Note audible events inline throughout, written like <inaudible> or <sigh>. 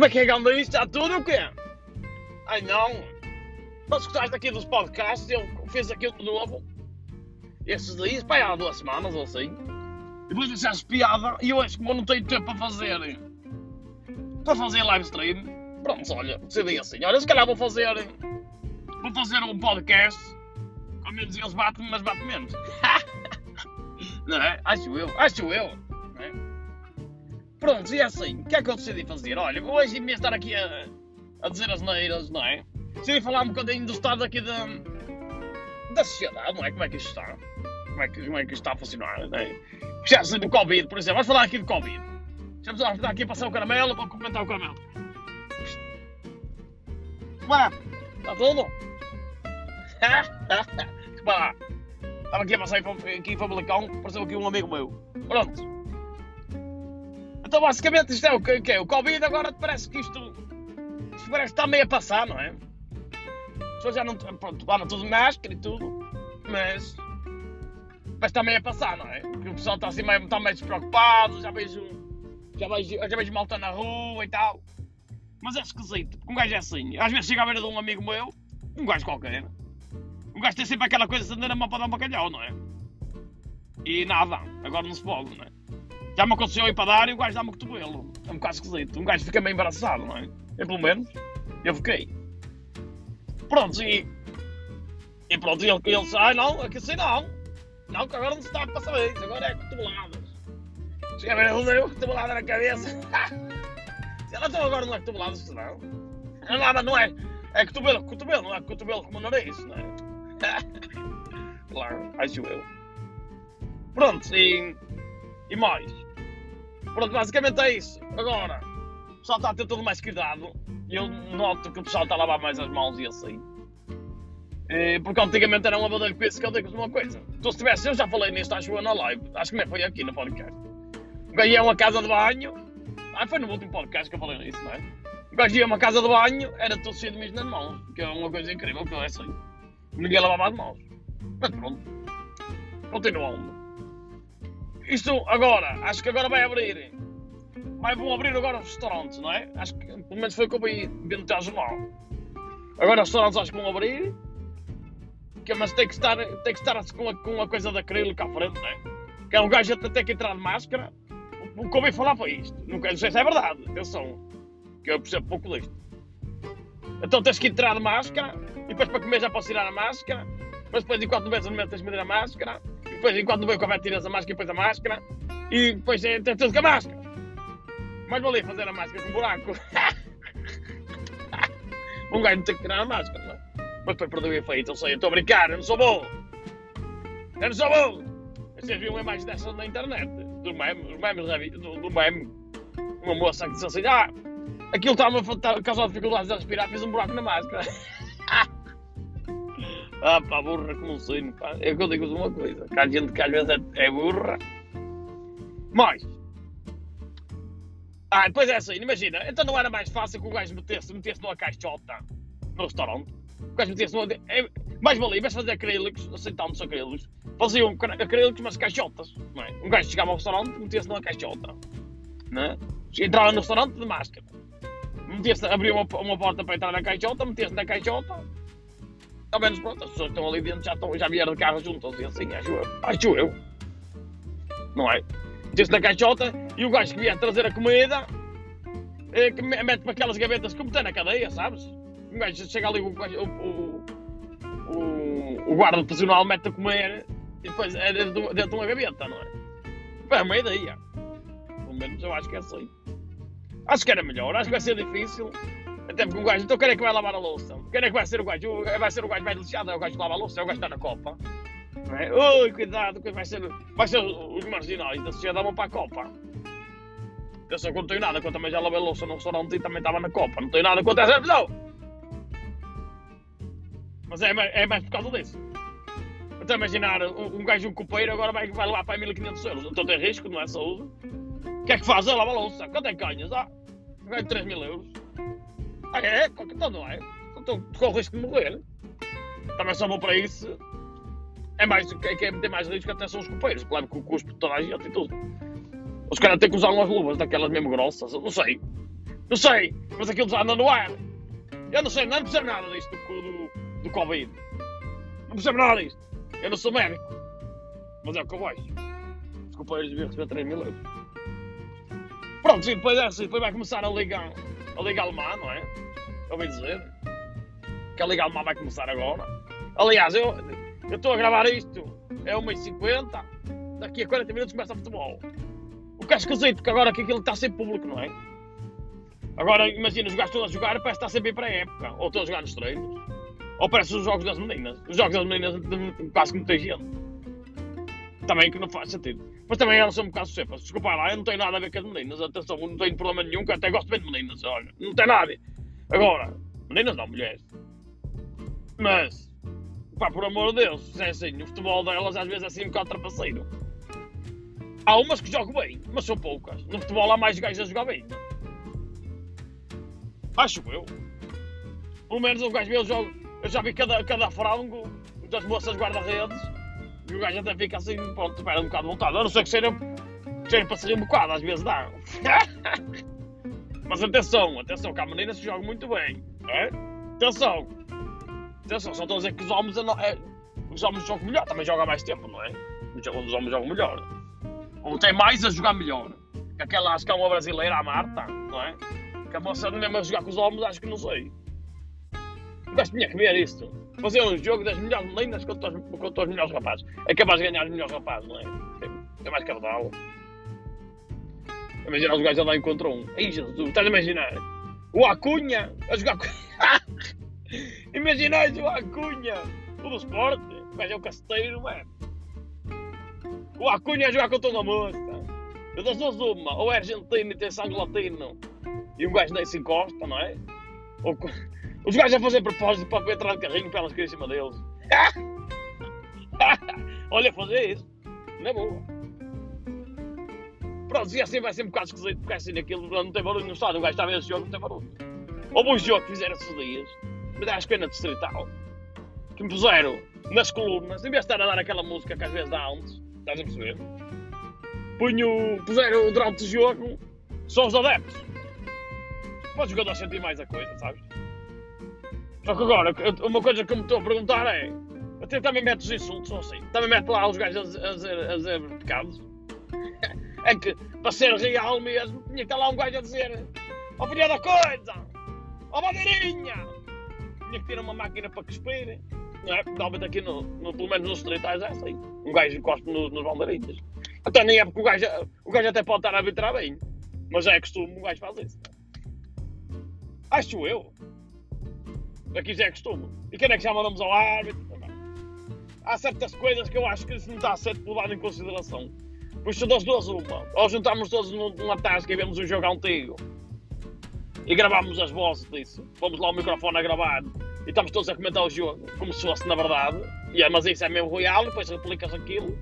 Como é que é que anda isto? Está tudo o quê? Ai não. Mas gostaste aqui dos podcasts? Eu fiz aquilo de novo. Esses dias, pá, há duas semanas ou assim. E depois achaste piada e eu acho que não tenho tempo para fazer. Para fazer live stream. Pronto, olha, decidi assim. Olha, se calhar vou fazer. Vou fazer um podcast. Ao menos eles batem, mas batem menos. <laughs> não é? Acho eu, acho eu. Pronto, e é assim, o que é que eu decidi fazer? Olha, hoje, em vez de estar aqui a, a dizer as neiras, não é? Decidi falar um bocadinho do estado aqui da, da sociedade, não é? Como é que isto está? Como é que, como é que isto está a funcionar, não é? Já sei do Covid, por exemplo, vamos falar aqui do Covid. Vamos lá, aqui a passar o caramelo para comentar o caramelo. Como é? Está tudo? <laughs> Repara lá. Estava aqui a passar aqui em Famalicão, apareceu aqui um amigo meu. Pronto. Então basicamente isto é o que, é? O Covid agora parece que isto, isto parece que está meio a passar, não é? As pessoas já não. Pronto, lá tudo de máscara e tudo, mas. Mas está meio a passar, não é? Porque o pessoal está assim meio, está meio despreocupado, já vejo. Já vejo, já vejo malta na rua e tal. Mas é esquisito, porque um gajo é assim. Às vezes chega à beira de um amigo meu, um gajo qualquer. Um gajo tem sempre aquela coisa de andar a mão para dar um bacalhau, não é? E nada, agora não se pode, não é? Já me aconteceu ir para dar e o gajo dá-me o cotovelo. É um bocado esquisito. Um gajo fica meio embaraçado, não é? Eu, pelo menos, eu fiquei. Pronto, e. E pronto, ele, ele disse: Ah, não, aqui assim não. Não, que agora não se está a passar isso, agora é cotoveladas. Cheguei a ver, ele deu cotovelada na cabeça. <laughs> Ela então agora não é cotovelada, se não. Não, nada, não é. É cotovelo, cotovelo, não é cotovelo como nariz, não é? <laughs> claro, acho eu. Pronto, e. E mais. Pronto, basicamente é isso. Agora, o pessoal está a ter todo mais cuidado. Eu noto que o pessoal está a lavar mais as mãos e assim. E, porque antigamente era uma badalha com que eu digo uma coisa. Tu se tivesse, eu já falei nisto, acho eu na live. Acho que nem foi aqui no podcast. Ganhei uma casa de banho. Ah, foi no último podcast que eu falei nisso, não é? Ganhei uma casa de banho, era tudo cheio de mijo nas mãos. Que é uma coisa incrível que eu é assim. Ninguém lavava as mãos. Mas pronto. Continuando. Isto agora, acho que agora vai abrir. Vai, vão abrir agora os restaurantes, não é? Acho que pelo menos foi o que eu vi vendo o jornal. Agora os restaurantes acho que vão abrir. Que, mas tem que estar, tem que estar com, a, com uma coisa de acrílico à frente, não é? Que é um gajo até tem que entrar de máscara. O que eu ouvi falar foi isto. Não, não sei se é verdade, atenção. Que eu percebo pouco disto. Então tens que entrar de máscara. E depois para comer já posso tirar a máscara. Mas depois enquanto não vês o momento tens de meter a máscara. Depois enquanto vês o café tiras a máscara e depois a máscara. E depois é, tudo com a máscara. Mas vou fazer a máscara com um buraco. <laughs> um gajo não tem que tirar a máscara, é? Mas depois perdeu o efeito, eu sei, eu estou a brincar, eu não sou bom. Eu não sou bom. Vocês viram uma imagem dessa na internet, do meme, os memes, do, do meme. Uma moça que disse assim, ah, aquilo estava a causar dificuldades a respirar, fiz um buraco na máscara. <laughs> ah pá, burra como sino, pá. É que eu digo uma coisa, que há gente que às vezes é, é burra. Mas, ah, depois é assim, imagina, então não era mais fácil que o gajo metesse, metesse numa caixota no restaurante? O gajo metesse numa. É, mais valia, em vez de fazer acrílicos, aceitando-se acrílicos, faziam acrílicos, mas caixotas, não é? Um gajo chegava ao restaurante, metesse numa caixota, não é? Entrava no restaurante de máscara, metia-se, abria uma, uma porta para entrar na caixota, metia-se na caixota, ao menos pronto, as pessoas que estão ali dentro já, estão, já vieram de carro juntas e assim, acho eu, acho eu, não é? Metia-se na caixota e o gajo que vier trazer a comida é, que mete para aquelas gavetas como tem na cadeia, sabes? O gajo chega ali, o, o, o, o guarda personal mete a comer e depois é dentro, dentro de uma gaveta, não é? É uma ideia. Pelo menos eu acho que é assim. Acho que era melhor, acho que vai ser difícil. Até porque um gajo, então quem é que vai lavar a louça? Quem é que vai ser o gajo? Vai ser o gajo mais lixado, é o gajo que lava a louça, é o gajo que está na copa. É? Ui, cuidado, vai ser, vai ser os marginais da sociedade vão para a copa. Eu só não tenho nada, eu também já lavei a louça no restaurante e também estava na copa. Não tenho nada contra essa pessoa. Mas é, é mais por causa disso. Então imaginar um, um gajo, um copeiro, agora vai, vai levar para 1500 euros. Então tem risco, não é saúde. O que é que faz? Eu lavo a louça. Quanto é que ganhas? Ah, ganho 3 mil euros. Ah, é? Então não é. Então corro o risco de morrer. Também só vou para isso. É mais, quem, quem tem mais risco até são os copeiros, claro que o custo de toda a gente e tudo. Os caras têm que usar umas luvas daquelas mesmo grossas, não sei. Não sei, mas aquilo já anda no ar. Eu não sei, não percebo nada disto do, do, do Covid. Não percebo nada disto. Eu não sou médico. Mas é o que eu vejo. Desculpa, eu devia receber 3 mil euros. Pronto, sim, depois é assim, depois vai começar a liga, a liga alemã, não é? Ouvi dizer. Que a liga alemã vai começar agora. Aliás, eu estou a gravar isto, é 1h50, daqui a 40 minutos começa a futebol. O que é esquisito, porque agora que aquilo está sem público, não é? Agora, imagina, os gajos todos a jogar, parece que está sempre para a época. Ou estão a jogar nos treinos. Ou parece os jogos das meninas. Os jogos das meninas quase que não tem gente. Também que não faz sentido. Mas também elas são um bocado cepas. Desculpa lá, eu não tenho nada a ver com as meninas. Atenção, não tenho problema nenhum, que eu até gosto bem de meninas. Olha, não tem nada. Agora, meninas não, mulheres. Mas, pá, por amor de Deus, é assim, o futebol delas às vezes é assim um bocado trapaceiro. Há umas que jogam bem, mas são poucas. No futebol há mais gajos a jogar bem. Acho eu. Pelo menos o gajo jogo. Eu já vi cada, cada frango das moças guarda-redes o gajo até fica assim, pronto, espera um bocado de vontade. Eu não sei que seja, para ser um bocado, às vezes dá. <laughs> Mas atenção, atenção, que há meninas que jogam muito bem. É? Atenção. Atenção, só estou a dizer que os homens, é, os homens jogam melhor, também jogam mais tempo, não é? Os homens jogam melhor. Ou tem mais a jogar melhor. Que aquela, acho que é uma brasileira, a Marta, não é? Que a moça mesmo a jogar com os homens, acho que não sei. Gajo tinha que ver isto. Fazer um jogo das melhores meninas contra os, contra os melhores rapazes. É capaz de ganhar os melhores rapazes, não é? É, é mais cabedal. Imagina os gajos a dar contra um. Ei, Jesus, estás a imaginar? O Acunha a jogar. <laughs> Imaginais o Acunha, do Sport. O gajo é o casteiro, mano. O Acunha a jogar com toda a moça. Eu das duas uma. Ou é argentino e tem sangue latino e um gajo nem se encosta, não é? Ou, os gajos a fazer propósito para entrar de carrinho para elas caírem em cima deles. <laughs> Olha, fazer isso. É boa. Pronto, e assim vai ser um bocado esquisito, porque assim naquilo não tem barulho no estado. O gajo está a ver esse jogo, não tem barulho. Houve um jogo que fizeram esses dias, acho que é na distrital, que me puseram nas colunas, em vez de estar a dar aquela música que às vezes dá antes, estás a perceber? Punho, puseram durante o jogo só os adeptos para o jogador sentir mais a coisa, sabes? Só que agora, uma coisa que eu me estou a perguntar é: até também metes os insultos ou assim? Também mete lá os gajos a, dizer, pecados? <laughs> é que, para ser real mesmo, tinha que estar lá um gajo a dizer: Ó oh, filha da coisa! Ó bandeirinha! Tinha que ter uma máquina para cuspir. Não é? Normalmente aqui, no, no, pelo menos nos distritais, é assim. Um gajo encosta no, nos bandeirinhas. Até nem é porque o gajo, o gajo até pode estar a arbitrar bem. Mas é costume, um gajo faz isso. Acho eu. Aqui já é costume. E quem é que já mandamos ao árbitro? Há certas coisas que eu acho que isso não está certo por levado em consideração. Por isso, das duas, uma. Ou juntamos todos numa tasca e vemos um jogo antigo e gravamos as vozes disso. Vamos lá o microfone a gravar e estamos todos a comentar o jogo como se fosse na verdade. E é, mas isso é mesmo real, depois replicas aquilo.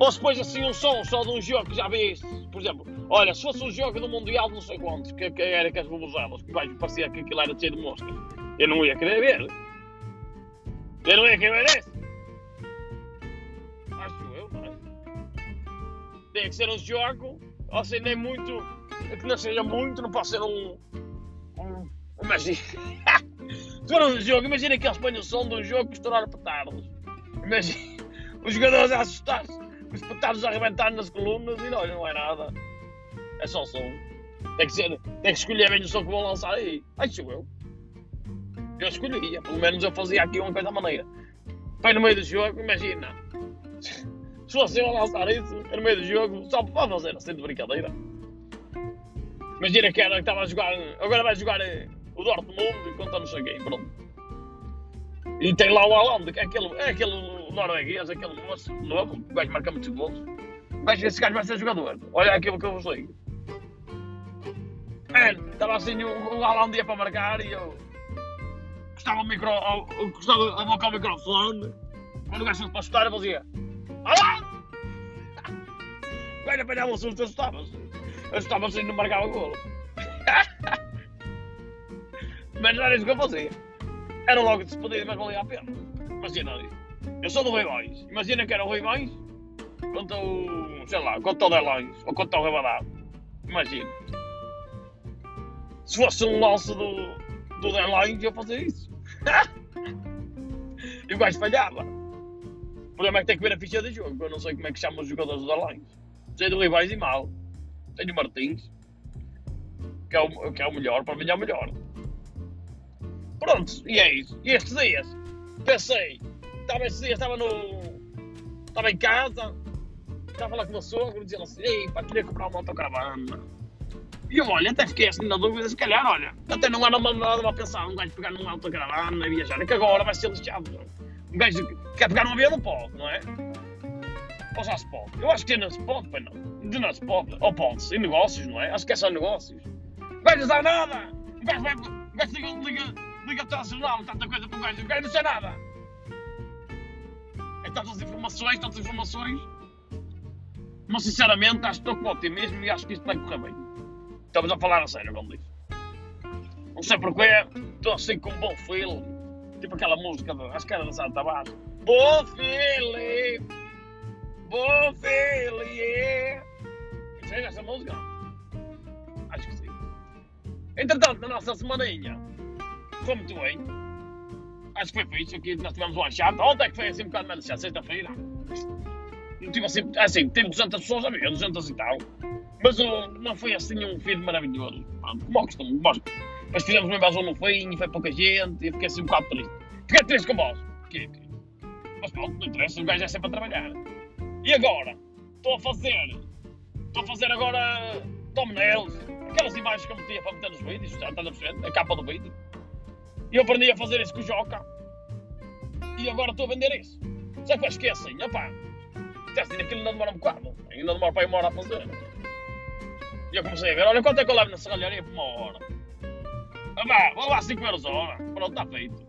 Ou se pões assim um som só de um jogo que já viste, por exemplo, olha, se fosse um jogo do Mundial de não sei quantos, que, que era com as bubuzelas, que vai parecia que aquilo era cheio de moscas, eu não ia querer ver. Eu não ia querer ver isso. Acho eu, não? Tem que ser um jogo, ou seja, nem muito, que não seja muito, não pode ser um. um. Imagina. se for um jogo, imagina que eles põem o som de um jogo que estourar petardos. Imagina os jogadores a assustar-se os petardos a arrebentar nas colunas e não, não é nada. É só som. Tem que, ser, tem que escolher bem o som que vão lançar aí. Acho eu. Eu escolhia, pelo menos eu fazia aqui uma coisa maneira. Vai no meio do jogo, imagina. <laughs> Se fosse eu a lançar isso, no meio do jogo, só para fazer assim de brincadeira. Imagina que era que estava a jogar, agora vai jogar eh, o Dortmund enquanto não sei quem, pronto. E tem lá o Haaland, que é aquele, é aquele norueguês, aquele moço novo, o gajo marca muitos gols. Mas esse gajo vai ser jogador. Olha aquilo que eu vos digo. Estava assim o, o ia para marcar e eu gostava o micro, gostava a boca ao microfone. Quando o gajo para chutar, eu fazia Haaland! O gajo apanhava um susto, assustava-se. Assustava-se e não marcava o golo. <laughs> Mas não era isso que eu fazia. Era logo despedido, mas valia a pena. Imagina. Eu sou do Rui. Imagina que era o Rui Boys contra o. sei lá, contra o Delões ou contra o Rebadado. Imagina. Se fosse um lance do, do Delange, eu fazia isso. <laughs> e o gajo falhava. O problema é que tem que ver a ficha de jogo. Eu não sei como é que chamam os jogadores do Delange. Sei do Rivais e mal. Sei do Martins. Que é, o, que é o melhor, para mim é o melhor. Pronto, e é isso. E estes dias, pensei, estava estes dias, estava no. Estava em casa, estava falar com o meu sogro, dizia assim, ei, pá, queria comprar uma autocaravana. E eu, olha, até fiquei assim na dúvida, se calhar, olha, até não era uma nada a pensar, um gajo pegar numa autocaravana e viajar, é que agora vai ser lixado. Um gajo quer pegar num avião, não pode, não é? Ou já se pode? Eu acho que ainda se pode, pai não. De não se pode. Ou pode-se, em negócios, não é? Acho que é só negócios. O gajo não sabe nada! O gajo vai. O gajo liga, liga, liga o telejornal, tanta coisa para o gajo, o gajo não sei nada! É tantas informações, tantas informações. Mas sinceramente acho que estou com otimismo e acho que isto vai correr bem. Estamos a falar a sério, como disse. Não sei porquê, estou assim com um bom feeling. Tipo aquela música, acho que era da Santa Bárbara. Bom feeling! Bom feeling! Yeah. Seja essa música? Acho que sim. Entretanto, na nossa semaninha, foi muito bem. Acho que foi fixe. Aqui nós tivemos um achado. Ontem é que foi assim um bocado menos chato, sexta-feira. Não tive assim, assim, teve 200 pessoas a ver, 200 e tal. Mas uh, não foi assim um filme maravilhoso. Como ao costume, gosto. Mas fizemos uma invasão no fim e foi pouca gente e fiquei assim um bocado triste. Fiquei triste com vós. Mas pronto, não interessa, o gajo é sempre a trabalhar. E agora? Estou a fazer. Estou a fazer agora. thumbnails. Aquelas imagens que eu metia para meter nos vídeos, já estás a perceber? A capa do vídeo. E eu aprendi a fazer isso com o Joca. E agora estou a vender isso. Só que eu esqueci, opá. Isto é assim, aquilo ainda demora um bocado. Ainda demora para ir uma hora a fazer. E eu comecei a ver, olha quanto é que eu levo na serralharia por uma hora. Ah, vá, vou lá 5 euros a hora. Pronto, está feito.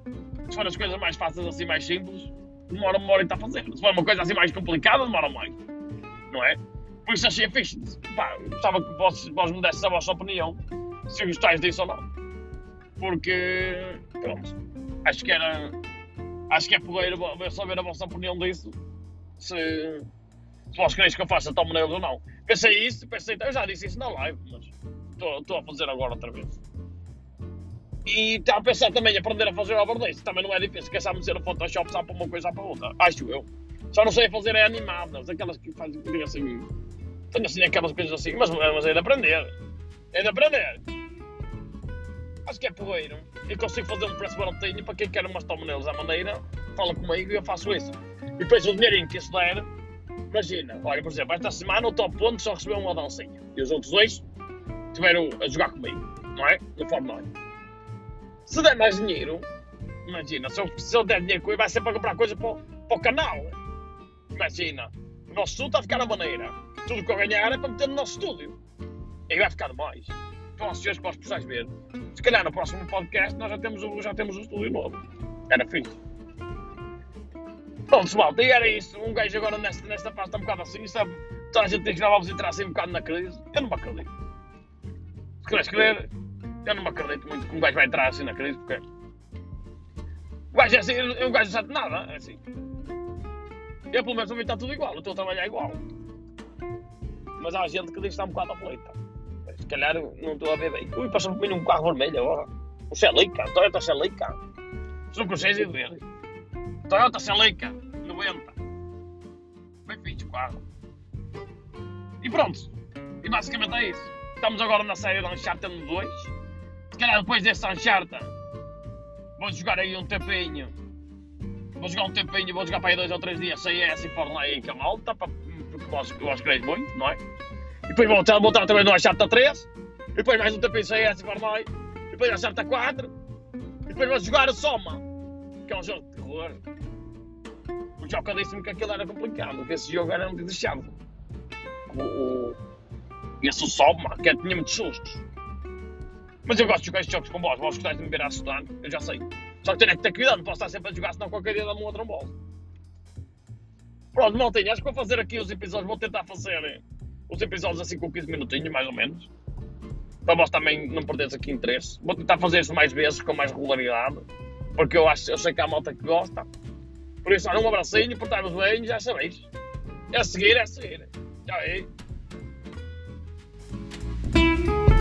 Se for as coisas mais fáceis assim, mais simples, demora uma hora e está a fazer. Se for uma coisa assim mais complicada, demora mais. Não é? Por isso achei fixe. Pá, gostava que vós, vós me dessem a vossa opinião. Se gostais disso ou não. Porque, pronto, acho que era. Acho que é poder saber a vossa opinião disso. Se, se vós quereis que eu faça thumbnails ou não. Pensei isso, pensei, eu já disse isso na live, mas estou a fazer agora outra vez. E estava a pensar também aprender a fazer overdose. Também não é difícil, que é só meter o Photoshop só para uma coisa para outra. Acho eu. Só não sei fazer é animadas, aquelas que fazem assim. Tenho assim aquelas coisas assim, mas, mas é de aprender. É de aprender. Acho que é porreiro. E consigo fazer um preço baratinho para quem quer umas thumbnails à maneira, fala comigo e eu faço isso. E depois o dinheirinho que isso der, imagina, olha, por exemplo, esta semana o top ponto só recebeu uma dancinha. E os outros dois estiveram a jogar comigo, não é? No Fortnite. Se der mais dinheiro, imagina, se eu, se eu der dinheiro comigo, vai ser para comprar coisa para, para o canal. Imagina, o nosso estúdio está a ficar na maneira. Tudo que eu ganhar é para meter no nosso estúdio. E vai ficar mais. Estou ansioso para os pessoas ver. Se calhar no próximo podcast nós já temos, já temos um estúdio novo. Era fixe. Pronto, pessoal, e era isso. Um gajo agora nesta, nesta fase está um bocado assim, sabe? Toda a gente diz que nós vamos entrar assim um bocado na crise. Eu não me acredito. Se queres crer, eu não me acredito muito que um gajo vai entrar assim na crise, porque. O gajo é assim, o gajo não sabe nada, é assim. Eu, pelo menos, mim está tudo igual, eu estou a trabalhar igual. Mas há gente que diz que está um bocado aflita. Se calhar não estou a ver bem. Ui, passou por mim num carro vermelho agora. Um Celica, Toyota Celica. Com 6 e ver. Toyota Celica, 90. Bem fixe o carro. E pronto. E basicamente é isso. Estamos agora na série de Uncharted 2. Se calhar depois desse Uncharted vou jogar aí um tempinho. Vou jogar um tempinho, vou jogar para aí dois ou três dias CS e Fortnite com a malta, porque gosto, gosto de muito, não é? E depois vou voltar, voltar também no Uncharted 3. E depois mais um tempinho CS e Fortnite. E depois Uncharted 4. E depois vou jogar a Soma, que é um jogo de terror. O Joker disse-me que aquilo era complicado, que esse jogo era muito deixado. O, o, esse o Soma, que tinha muitos sustos. Mas eu gosto de jogar estes jogos com boss, vós gostais de me ver a assustar, eu já sei. Só que tenho que ter cuidado, não posso estar sempre a jogar, senão qualquer dia dá-me um outro bola. Pronto, maltinha, acho que vou fazer aqui os episódios, vou tentar fazer os episódios assim com 15 minutinhos, mais ou menos. Para vós também não perderes aqui interesse. Vou tentar fazer isso mais vezes, com mais regularidade. Porque eu, acho, eu sei que há malta que gosta. Por isso, olha, um abracinho, portai-vos bem, já sabeis. É seguir, é a seguir. Tchau aí. É.